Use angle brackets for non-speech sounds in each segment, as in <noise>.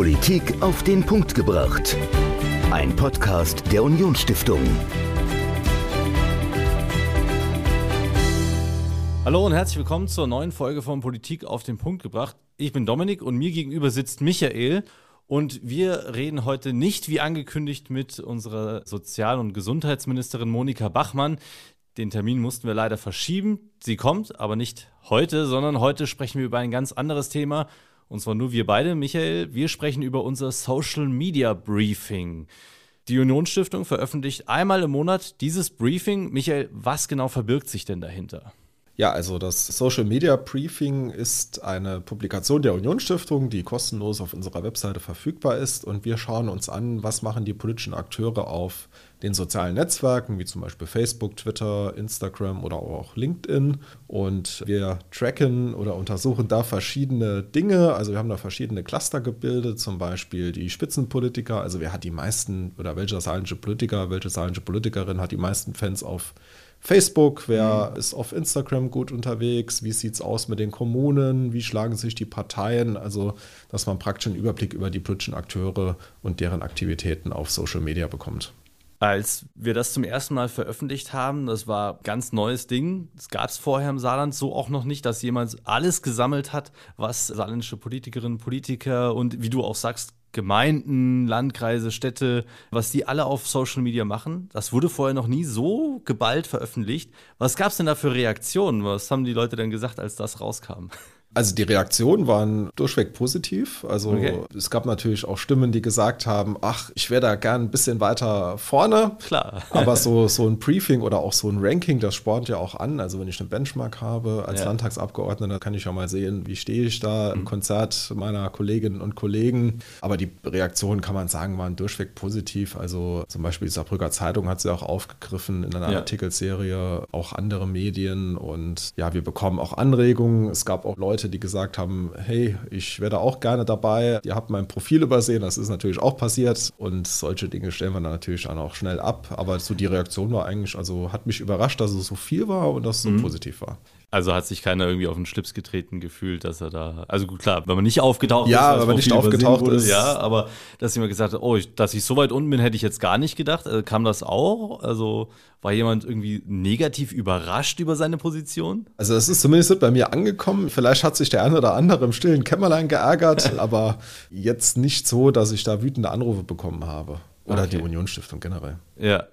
Politik auf den Punkt gebracht. Ein Podcast der Unionsstiftung. Hallo und herzlich willkommen zur neuen Folge von Politik auf den Punkt gebracht. Ich bin Dominik und mir gegenüber sitzt Michael. Und wir reden heute nicht wie angekündigt mit unserer Sozial- und Gesundheitsministerin Monika Bachmann. Den Termin mussten wir leider verschieben. Sie kommt, aber nicht heute, sondern heute sprechen wir über ein ganz anderes Thema. Und zwar nur wir beide, Michael. Wir sprechen über unser Social Media Briefing. Die Unionsstiftung veröffentlicht einmal im Monat dieses Briefing. Michael, was genau verbirgt sich denn dahinter? Ja, also das Social Media Briefing ist eine Publikation der Unionsstiftung, die kostenlos auf unserer Webseite verfügbar ist. Und wir schauen uns an, was machen die politischen Akteure auf den sozialen Netzwerken, wie zum Beispiel Facebook, Twitter, Instagram oder auch LinkedIn. Und wir tracken oder untersuchen da verschiedene Dinge. Also wir haben da verschiedene Cluster gebildet, zum Beispiel die Spitzenpolitiker. Also wer hat die meisten oder welcher saarländische Politiker, welche saarländische Politikerin hat die meisten Fans auf Facebook, wer mhm. ist auf Instagram gut unterwegs, wie sieht es aus mit den Kommunen, wie schlagen sich die Parteien, also dass man praktisch einen Überblick über die politischen Akteure und deren Aktivitäten auf Social Media bekommt. Als wir das zum ersten Mal veröffentlicht haben, das war ein ganz neues Ding. Das gab es vorher im Saarland so auch noch nicht, dass jemand alles gesammelt hat, was saarländische Politikerinnen, Politiker und wie du auch sagst, Gemeinden, Landkreise, Städte, was die alle auf Social Media machen. Das wurde vorher noch nie so geballt veröffentlicht. Was gab es denn da für Reaktionen? Was haben die Leute denn gesagt, als das rauskam? <laughs> Also die Reaktionen waren durchweg positiv. Also okay. es gab natürlich auch Stimmen, die gesagt haben, ach, ich wäre da gern ein bisschen weiter vorne. Klar. Aber <laughs> so, so ein Briefing oder auch so ein Ranking, das spornt ja auch an. Also wenn ich eine Benchmark habe als ja. Landtagsabgeordneter, kann ich ja mal sehen, wie stehe ich da im mhm. Konzert meiner Kolleginnen und Kollegen. Aber die Reaktionen, kann man sagen, waren durchweg positiv. Also zum Beispiel die Saarbrücker Zeitung hat sie auch aufgegriffen in einer ja. Artikelserie, auch andere Medien. Und ja, wir bekommen auch Anregungen. Es gab auch Leute, Leute, die gesagt haben, hey, ich wäre da auch gerne dabei. Ihr habt mein Profil übersehen, das ist natürlich auch passiert. Und solche Dinge stellen wir dann natürlich dann auch schnell ab. Aber so die Reaktion war eigentlich, also hat mich überrascht, dass es so viel war und dass es so mhm. positiv war. Also hat sich keiner irgendwie auf den Schlips getreten gefühlt, dass er da. Also gut, klar, wenn man nicht aufgetaucht ja, ist. Ja, wenn man nicht aufgetaucht wurde, ist. Ja, aber dass jemand gesagt hat, oh, ich, dass ich so weit unten bin, hätte ich jetzt gar nicht gedacht. Also kam das auch? Also war jemand irgendwie negativ überrascht über seine Position? Also es ist zumindest bei mir angekommen. Vielleicht hat sich der eine oder andere im stillen Kämmerlein geärgert, <laughs> aber jetzt nicht so, dass ich da wütende Anrufe bekommen habe. Oder okay. die Unionsstiftung generell. Ja.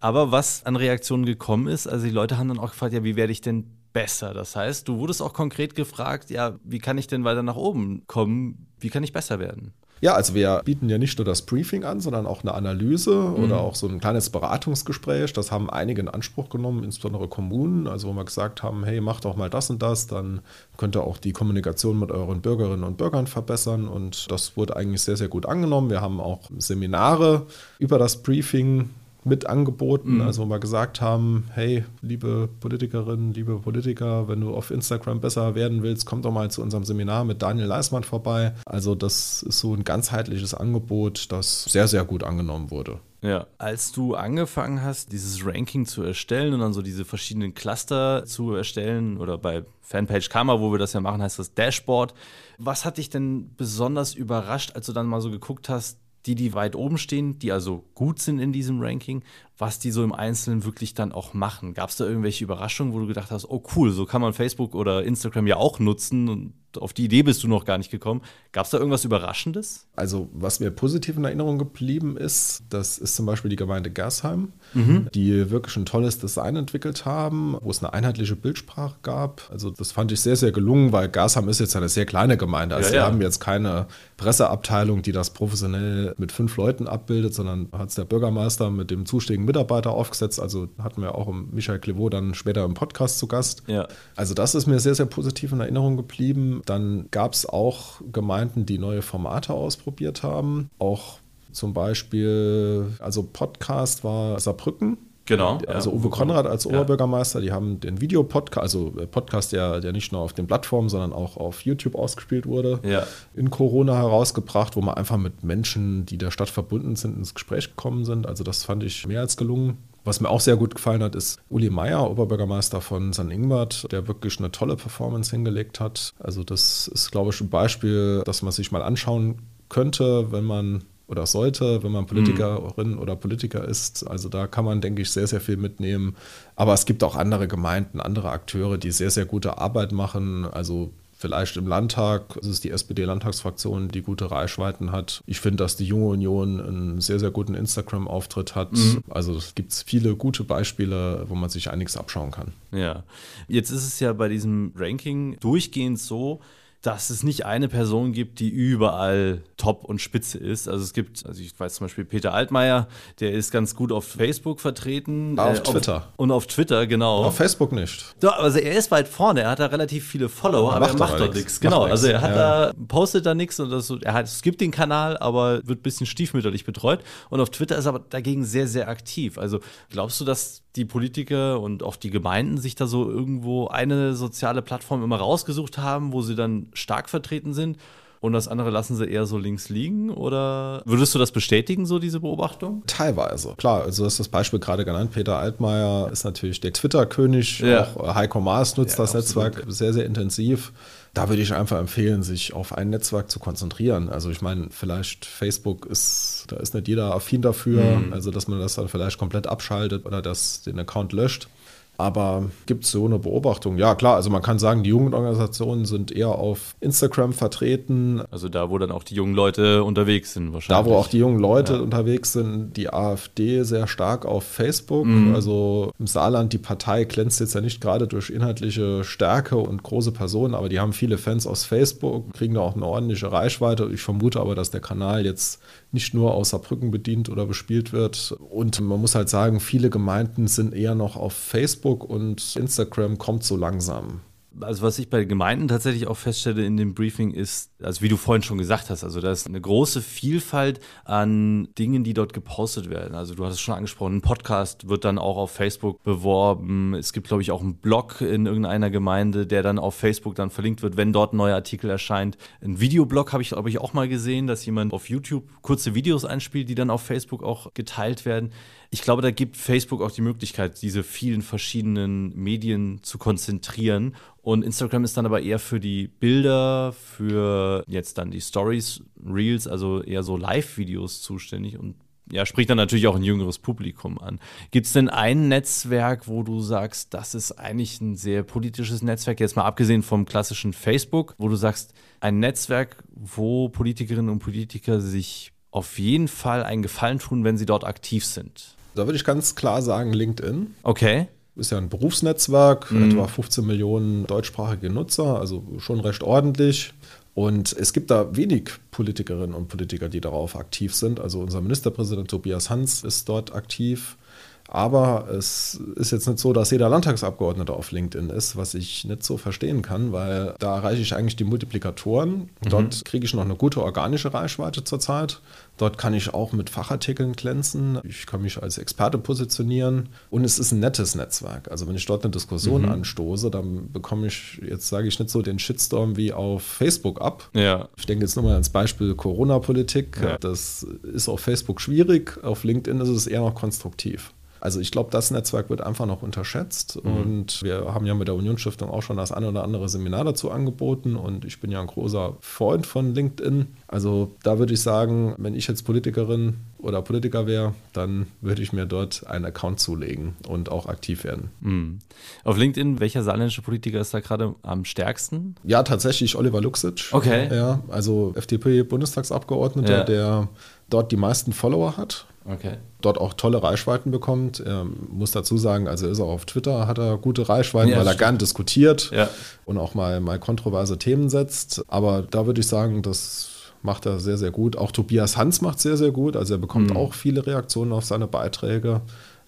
Aber was an Reaktionen gekommen ist, also die Leute haben dann auch gefragt, ja, wie werde ich denn besser? Das heißt, du wurdest auch konkret gefragt, ja, wie kann ich denn weiter nach oben kommen? Wie kann ich besser werden? Ja, also wir bieten ja nicht nur das Briefing an, sondern auch eine Analyse mhm. oder auch so ein kleines Beratungsgespräch. Das haben einige in Anspruch genommen, insbesondere Kommunen, also wo wir gesagt haben, hey, macht doch mal das und das, dann könnt ihr auch die Kommunikation mit euren Bürgerinnen und Bürgern verbessern. Und das wurde eigentlich sehr, sehr gut angenommen. Wir haben auch Seminare über das Briefing mit angeboten. Mhm. Also wo wir gesagt haben, hey, liebe Politikerinnen, liebe Politiker, wenn du auf Instagram besser werden willst, komm doch mal zu unserem Seminar mit Daniel Leismann vorbei. Also das ist so ein ganzheitliches Angebot, das sehr, sehr gut angenommen wurde. Ja, als du angefangen hast, dieses Ranking zu erstellen und dann so diese verschiedenen Cluster zu erstellen oder bei Fanpage Karma, wo wir das ja machen, heißt das Dashboard. Was hat dich denn besonders überrascht, als du dann mal so geguckt hast, die, die weit oben stehen, die also gut sind in diesem Ranking, was die so im Einzelnen wirklich dann auch machen. Gab es da irgendwelche Überraschungen, wo du gedacht hast, oh cool, so kann man Facebook oder Instagram ja auch nutzen und auf die Idee bist du noch gar nicht gekommen. Gab es da irgendwas Überraschendes? Also, was mir positiv in Erinnerung geblieben ist, das ist zum Beispiel die Gemeinde Gersheim, mhm. die wirklich ein tolles Design entwickelt haben, wo es eine einheitliche Bildsprache gab. Also, das fand ich sehr, sehr gelungen, weil Gersheim ist jetzt eine sehr kleine Gemeinde. Also, ja, ja. wir haben jetzt keine Presseabteilung, die das professionell mit fünf Leuten abbildet, sondern hat es der Bürgermeister mit dem zuständigen Mitarbeiter aufgesetzt. Also hatten wir auch Michael Clevaux dann später im Podcast zu Gast. Ja. Also das ist mir sehr, sehr positiv in Erinnerung geblieben. Dann gab es auch Gemeinden, die neue Formate ausprobiert haben. Auch zum Beispiel, also Podcast war Saarbrücken. Genau. Also Uwe Konrad als Oberbürgermeister, die haben den Videopodcast, also Podcast, der, der nicht nur auf den Plattformen, sondern auch auf YouTube ausgespielt wurde, ja. in Corona herausgebracht, wo man einfach mit Menschen, die der Stadt verbunden sind, ins Gespräch gekommen sind. Also das fand ich mehr als gelungen. Was mir auch sehr gut gefallen hat, ist Uli Meier, Oberbürgermeister von St. Ingbert, der wirklich eine tolle Performance hingelegt hat. Also das ist, glaube ich, ein Beispiel, das man sich mal anschauen könnte, wenn man oder sollte, wenn man Politikerin mhm. oder Politiker ist. Also da kann man, denke ich, sehr, sehr viel mitnehmen. Aber es gibt auch andere Gemeinden, andere Akteure, die sehr, sehr gute Arbeit machen. Also vielleicht im Landtag, es ist die SPD-Landtagsfraktion, die gute Reichweiten hat. Ich finde, dass die Junge Union einen sehr, sehr guten Instagram-Auftritt hat. Mhm. Also es gibt viele gute Beispiele, wo man sich einiges abschauen kann. Ja, jetzt ist es ja bei diesem Ranking durchgehend so, dass es nicht eine Person gibt, die überall top und spitze ist. Also es gibt, also ich weiß zum Beispiel Peter Altmaier, der ist ganz gut auf Facebook vertreten. Auf äh, Twitter. Auf, und auf Twitter, genau. Auf Facebook nicht. Doch, also er ist weit vorne, er hat da relativ viele Follower, aber, aber er macht doch nichts. Genau, also er hat ja. da, postet da nichts und das, er hat, es gibt den Kanal, aber wird ein bisschen stiefmütterlich betreut. Und auf Twitter ist er aber dagegen sehr, sehr aktiv. Also glaubst du, dass die Politiker und auch die Gemeinden sich da so irgendwo eine soziale Plattform immer rausgesucht haben, wo sie dann stark vertreten sind und das andere lassen sie eher so links liegen? Oder würdest du das bestätigen, so diese Beobachtung? Teilweise. Klar, also du hast das Beispiel gerade genannt. Peter Altmaier ist natürlich der Twitter-König. Ja. Auch Heiko Maas nutzt ja, das absolut. Netzwerk sehr, sehr intensiv. Da würde ich einfach empfehlen, sich auf ein Netzwerk zu konzentrieren. Also ich meine, vielleicht Facebook ist, da ist nicht jeder affin dafür, mhm. also dass man das dann vielleicht komplett abschaltet oder das, den Account löscht. Aber gibt es so eine Beobachtung? Ja, klar, also man kann sagen, die Jugendorganisationen sind eher auf Instagram vertreten. Also da, wo dann auch die jungen Leute unterwegs sind, wahrscheinlich. Da, wo auch die jungen Leute ja. unterwegs sind, die AfD sehr stark auf Facebook. Mhm. Also im Saarland, die Partei glänzt jetzt ja nicht gerade durch inhaltliche Stärke und große Personen, aber die haben viele Fans aus Facebook, kriegen da auch eine ordentliche Reichweite. Ich vermute aber, dass der Kanal jetzt nicht nur aus Saarbrücken bedient oder bespielt wird. Und man muss halt sagen, viele Gemeinden sind eher noch auf Facebook und Instagram kommt so langsam also was ich bei Gemeinden tatsächlich auch feststelle in dem Briefing ist, also wie du vorhin schon gesagt hast, also da ist eine große Vielfalt an Dingen, die dort gepostet werden. Also du hast es schon angesprochen, ein Podcast wird dann auch auf Facebook beworben. Es gibt, glaube ich, auch einen Blog in irgendeiner Gemeinde, der dann auf Facebook dann verlinkt wird, wenn dort ein neuer Artikel erscheint. Ein Videoblog habe ich, glaube ich, auch mal gesehen, dass jemand auf YouTube kurze Videos einspielt, die dann auf Facebook auch geteilt werden. Ich glaube, da gibt Facebook auch die Möglichkeit, diese vielen verschiedenen Medien zu konzentrieren. Und Instagram ist dann aber eher für die Bilder, für jetzt dann die Stories, Reels, also eher so Live-Videos zuständig und ja, spricht dann natürlich auch ein jüngeres Publikum an. Gibt es denn ein Netzwerk, wo du sagst, das ist eigentlich ein sehr politisches Netzwerk, jetzt mal abgesehen vom klassischen Facebook, wo du sagst, ein Netzwerk, wo Politikerinnen und Politiker sich auf jeden Fall einen Gefallen tun, wenn sie dort aktiv sind? Da würde ich ganz klar sagen, LinkedIn. Okay. Ist ja ein Berufsnetzwerk, mhm. etwa 15 Millionen deutschsprachige Nutzer, also schon recht ordentlich. Und es gibt da wenig Politikerinnen und Politiker, die darauf aktiv sind. Also unser Ministerpräsident Tobias Hans ist dort aktiv. Aber es ist jetzt nicht so, dass jeder Landtagsabgeordnete auf LinkedIn ist, was ich nicht so verstehen kann, weil da erreiche ich eigentlich die Multiplikatoren. Mhm. Dort kriege ich noch eine gute organische Reichweite zurzeit. Dort kann ich auch mit Fachartikeln glänzen. Ich kann mich als Experte positionieren. Und es ist ein nettes Netzwerk. Also wenn ich dort eine Diskussion mhm. anstoße, dann bekomme ich, jetzt sage ich nicht so den Shitstorm wie auf Facebook ab. Ja. Ich denke jetzt nur mal ans Beispiel Corona-Politik. Ja. Das ist auf Facebook schwierig. Auf LinkedIn ist es eher noch konstruktiv. Also ich glaube, das Netzwerk wird einfach noch unterschätzt. Mhm. Und wir haben ja mit der Unionsstiftung auch schon das eine oder andere Seminar dazu angeboten. Und ich bin ja ein großer Freund von LinkedIn. Also da würde ich sagen, wenn ich jetzt Politikerin oder Politiker wäre, dann würde ich mir dort einen Account zulegen und auch aktiv werden. Mhm. Auf LinkedIn, welcher saarländische Politiker ist da gerade am stärksten? Ja, tatsächlich Oliver Luxic. Okay. Ja, also FDP-Bundestagsabgeordneter, ja. der dort die meisten Follower hat. Okay. Dort auch tolle Reichweiten bekommt. Er muss dazu sagen, also ist auch auf Twitter, hat er gute Reichweiten, ja, weil er stimmt. gern diskutiert ja. und auch mal, mal kontroverse Themen setzt. Aber da würde ich sagen, das macht er sehr, sehr gut. Auch Tobias Hans macht sehr, sehr gut. Also er bekommt mhm. auch viele Reaktionen auf seine Beiträge.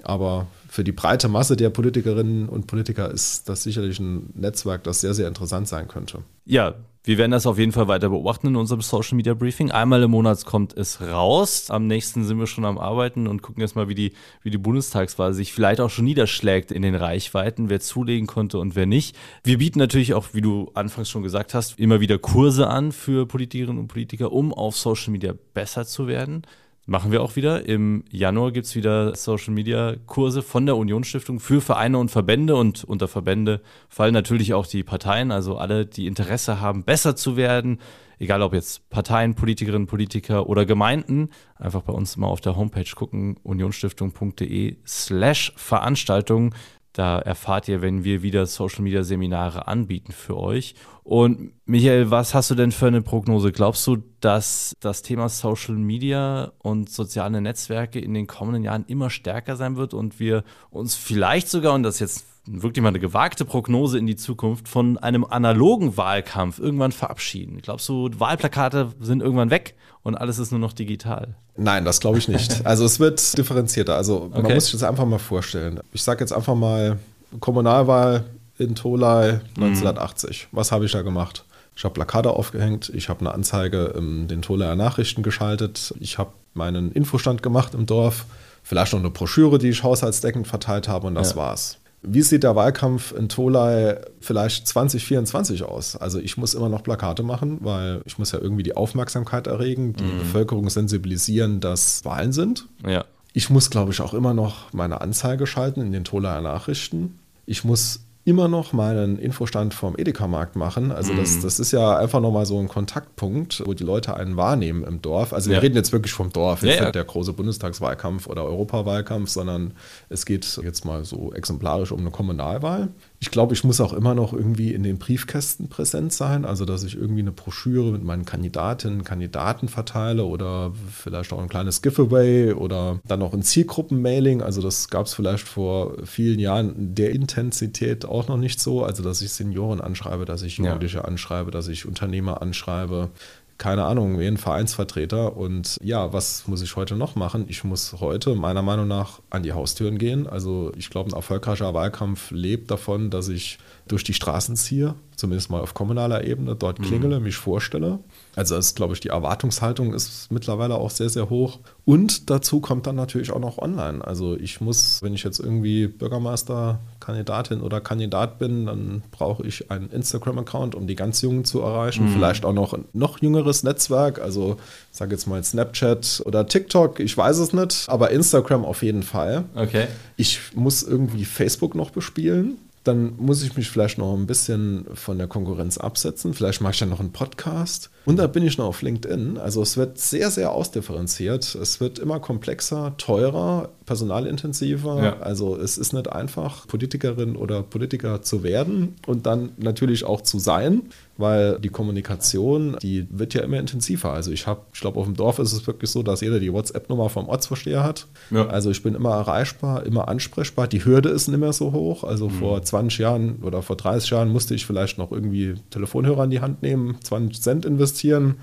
Aber für die breite Masse der Politikerinnen und Politiker ist das sicherlich ein Netzwerk, das sehr, sehr interessant sein könnte. Ja, wir werden das auf jeden Fall weiter beobachten in unserem Social Media Briefing. Einmal im Monat kommt es raus. Am nächsten sind wir schon am Arbeiten und gucken erstmal, wie die, wie die Bundestagswahl sich vielleicht auch schon niederschlägt in den Reichweiten, wer zulegen konnte und wer nicht. Wir bieten natürlich auch, wie du anfangs schon gesagt hast, immer wieder Kurse an für Politikerinnen und Politiker, um auf Social Media besser zu werden Machen wir auch wieder. Im Januar gibt es wieder Social Media Kurse von der Unionsstiftung für Vereine und Verbände und unter Verbände fallen natürlich auch die Parteien, also alle, die Interesse haben, besser zu werden, egal ob jetzt Parteien, Politikerinnen, Politiker oder Gemeinden, einfach bei uns mal auf der Homepage gucken, unionstiftung.de slash Veranstaltungen. Da erfahrt ihr, wenn wir wieder Social Media Seminare anbieten für euch. Und Michael, was hast du denn für eine Prognose? Glaubst du, dass das Thema Social Media und soziale Netzwerke in den kommenden Jahren immer stärker sein wird und wir uns vielleicht sogar, und das jetzt wirklich mal eine gewagte Prognose in die Zukunft, von einem analogen Wahlkampf irgendwann verabschieden? Glaubst du, Wahlplakate sind irgendwann weg und alles ist nur noch digital? Nein, das glaube ich nicht. <laughs> Also es wird differenzierter. Also okay. man muss sich das einfach mal vorstellen. Ich sage jetzt einfach mal Kommunalwahl in Tolai 1980. Mhm. Was habe ich da gemacht? Ich habe Plakate aufgehängt, ich habe eine Anzeige in den Tolaier Nachrichten geschaltet, ich habe meinen Infostand gemacht im Dorf, vielleicht noch eine Broschüre, die ich haushaltsdeckend verteilt habe und das ja. war's. Wie sieht der Wahlkampf in Tolai vielleicht 2024 aus? Also ich muss immer noch Plakate machen, weil ich muss ja irgendwie die Aufmerksamkeit erregen, die mhm. Bevölkerung sensibilisieren, dass Wahlen sind. Ja. Ich muss, glaube ich, auch immer noch meine Anzeige schalten in den Tolaier Nachrichten. Ich muss immer noch mal einen Infostand vom Edeka-Markt machen. Also das, mhm. das ist ja einfach nochmal so ein Kontaktpunkt, wo die Leute einen wahrnehmen im Dorf. Also wir ja. reden jetzt wirklich vom Dorf, jetzt ja, nicht der große Bundestagswahlkampf oder Europawahlkampf, sondern es geht jetzt mal so exemplarisch um eine Kommunalwahl. Ich glaube, ich muss auch immer noch irgendwie in den Briefkästen präsent sein, also dass ich irgendwie eine Broschüre mit meinen Kandidatinnen, Kandidaten verteile oder vielleicht auch ein kleines Giveaway oder dann auch ein Zielgruppenmailing. Also das gab es vielleicht vor vielen Jahren der Intensität auch noch nicht so, also dass ich Senioren anschreibe, dass ich Jugendliche ja. anschreibe, dass ich Unternehmer anschreibe keine Ahnung, wie ein Vereinsvertreter. Und ja, was muss ich heute noch machen? Ich muss heute meiner Meinung nach an die Haustüren gehen. Also ich glaube, ein erfolgreicher Wahlkampf lebt davon, dass ich durch die Straßen ziehe, zumindest mal auf kommunaler Ebene, dort mhm. klingele, mhm. mich vorstelle. Also ist, glaube ich, die Erwartungshaltung ist mittlerweile auch sehr, sehr hoch. Und dazu kommt dann natürlich auch noch online. Also ich muss, wenn ich jetzt irgendwie Bürgermeisterkandidatin oder Kandidat bin, dann brauche ich einen Instagram-Account, um die ganz Jungen zu erreichen. Mhm. Vielleicht auch noch ein noch jüngeres Netzwerk, also sage jetzt mal Snapchat oder TikTok, ich weiß es nicht, aber Instagram auf jeden Fall. Okay. Ich muss irgendwie Facebook noch bespielen dann muss ich mich vielleicht noch ein bisschen von der Konkurrenz absetzen. Vielleicht mache ich dann noch einen Podcast. Und da bin ich noch auf LinkedIn. Also es wird sehr, sehr ausdifferenziert. Es wird immer komplexer, teurer, personalintensiver. Ja. Also es ist nicht einfach, Politikerin oder Politiker zu werden und dann natürlich auch zu sein weil die Kommunikation, die wird ja immer intensiver. Also ich habe, ich glaube, auf dem Dorf ist es wirklich so, dass jeder die WhatsApp-Nummer vom Ortsvorsteher hat. Ja. Also ich bin immer erreichbar, immer ansprechbar. Die Hürde ist nicht mehr so hoch. Also mhm. vor 20 Jahren oder vor 30 Jahren musste ich vielleicht noch irgendwie Telefonhörer in die Hand nehmen, 20 Cent investieren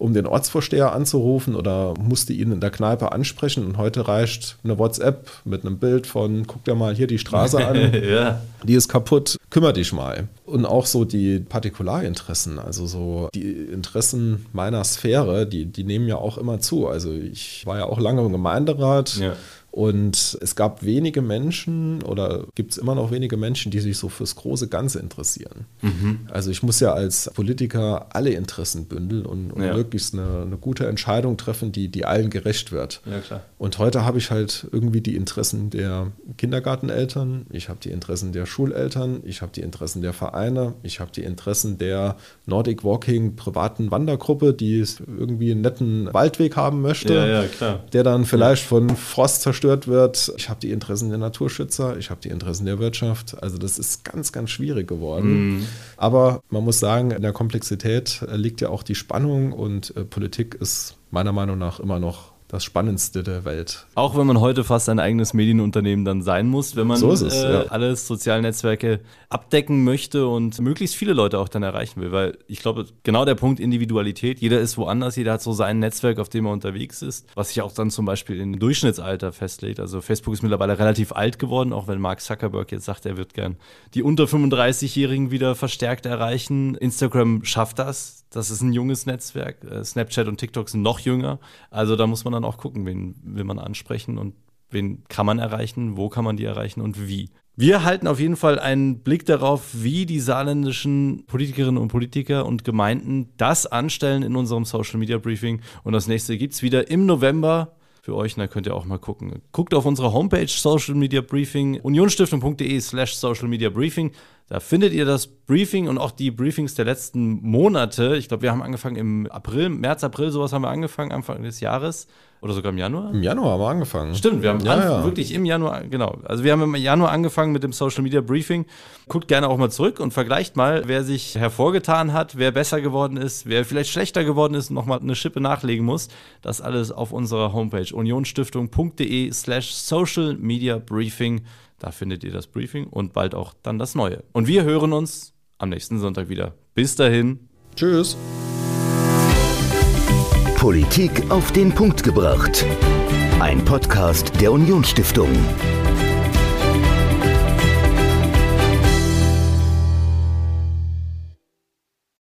um den Ortsvorsteher anzurufen oder musste ihn in der Kneipe ansprechen. Und heute reicht eine WhatsApp mit einem Bild von, guck dir mal hier die Straße an, <laughs> ja. die ist kaputt, kümmere dich mal. Und auch so die Partikularinteressen, also so die Interessen meiner Sphäre, die, die nehmen ja auch immer zu. Also ich war ja auch lange im Gemeinderat. Ja und es gab wenige Menschen oder gibt es immer noch wenige Menschen, die sich so fürs große Ganze interessieren. Mhm. Also ich muss ja als Politiker alle Interessen bündeln und, und ja. möglichst eine, eine, gute Entscheidung treffen, die, die allen gerecht wird. Ja, und heute habe ich halt irgendwie die Interessen der Kindergarteneltern, ich habe die Interessen der Schuleltern, ich habe die Interessen der Vereine, ich habe die Interessen der Nordic Walking privaten Wandergruppe, die irgendwie einen netten Waldweg haben möchte, ja, der dann vielleicht von Frost zerstört wird. Ich habe die Interessen der Naturschützer, ich habe die Interessen der Wirtschaft. Also das ist ganz, ganz schwierig geworden. Mhm. Aber man muss sagen, in der Komplexität liegt ja auch die Spannung und äh, Politik ist meiner Meinung nach immer noch das Spannendste der Welt. Auch wenn man heute fast ein eigenes Medienunternehmen dann sein muss, wenn man so es, äh, ja. alle sozialen Netzwerke abdecken möchte und möglichst viele Leute auch dann erreichen will. Weil ich glaube, genau der Punkt Individualität, jeder ist woanders, jeder hat so sein Netzwerk, auf dem er unterwegs ist, was sich auch dann zum Beispiel in Durchschnittsalter festlegt. Also Facebook ist mittlerweile relativ alt geworden, auch wenn Mark Zuckerberg jetzt sagt, er wird gern die unter 35-Jährigen wieder verstärkt erreichen. Instagram schafft das das ist ein junges Netzwerk. Äh, Snapchat und TikTok sind noch jünger. Also da muss man dann auch gucken, wen will man ansprechen und wen kann man erreichen, wo kann man die erreichen und wie. Wir halten auf jeden Fall einen Blick darauf, wie die saarländischen Politikerinnen und Politiker und Gemeinden das anstellen in unserem Social Media Briefing. Und das nächste gibt es wieder im November für euch. Und da könnt ihr auch mal gucken. Guckt auf unsere Homepage Social Media Briefing, unionstiftung.de slash Social Media Briefing. Da findet ihr das Briefing und auch die Briefings der letzten Monate. Ich glaube, wir haben angefangen im April, März, April, sowas haben wir angefangen, Anfang des Jahres. Oder sogar im Januar? Im Januar haben wir angefangen. Stimmt, wir haben ja, ja. wirklich im Januar, genau. Also wir haben im Januar angefangen mit dem Social Media Briefing. Guckt gerne auch mal zurück und vergleicht mal, wer sich hervorgetan hat, wer besser geworden ist, wer vielleicht schlechter geworden ist und nochmal eine Schippe nachlegen muss. Das alles auf unserer Homepage unionstiftung.de slash Social Media Briefing. Da findet ihr das Briefing und bald auch dann das Neue. Und wir hören uns am nächsten Sonntag wieder. Bis dahin. Tschüss. Politik auf den Punkt gebracht. Ein Podcast der Unionsstiftung.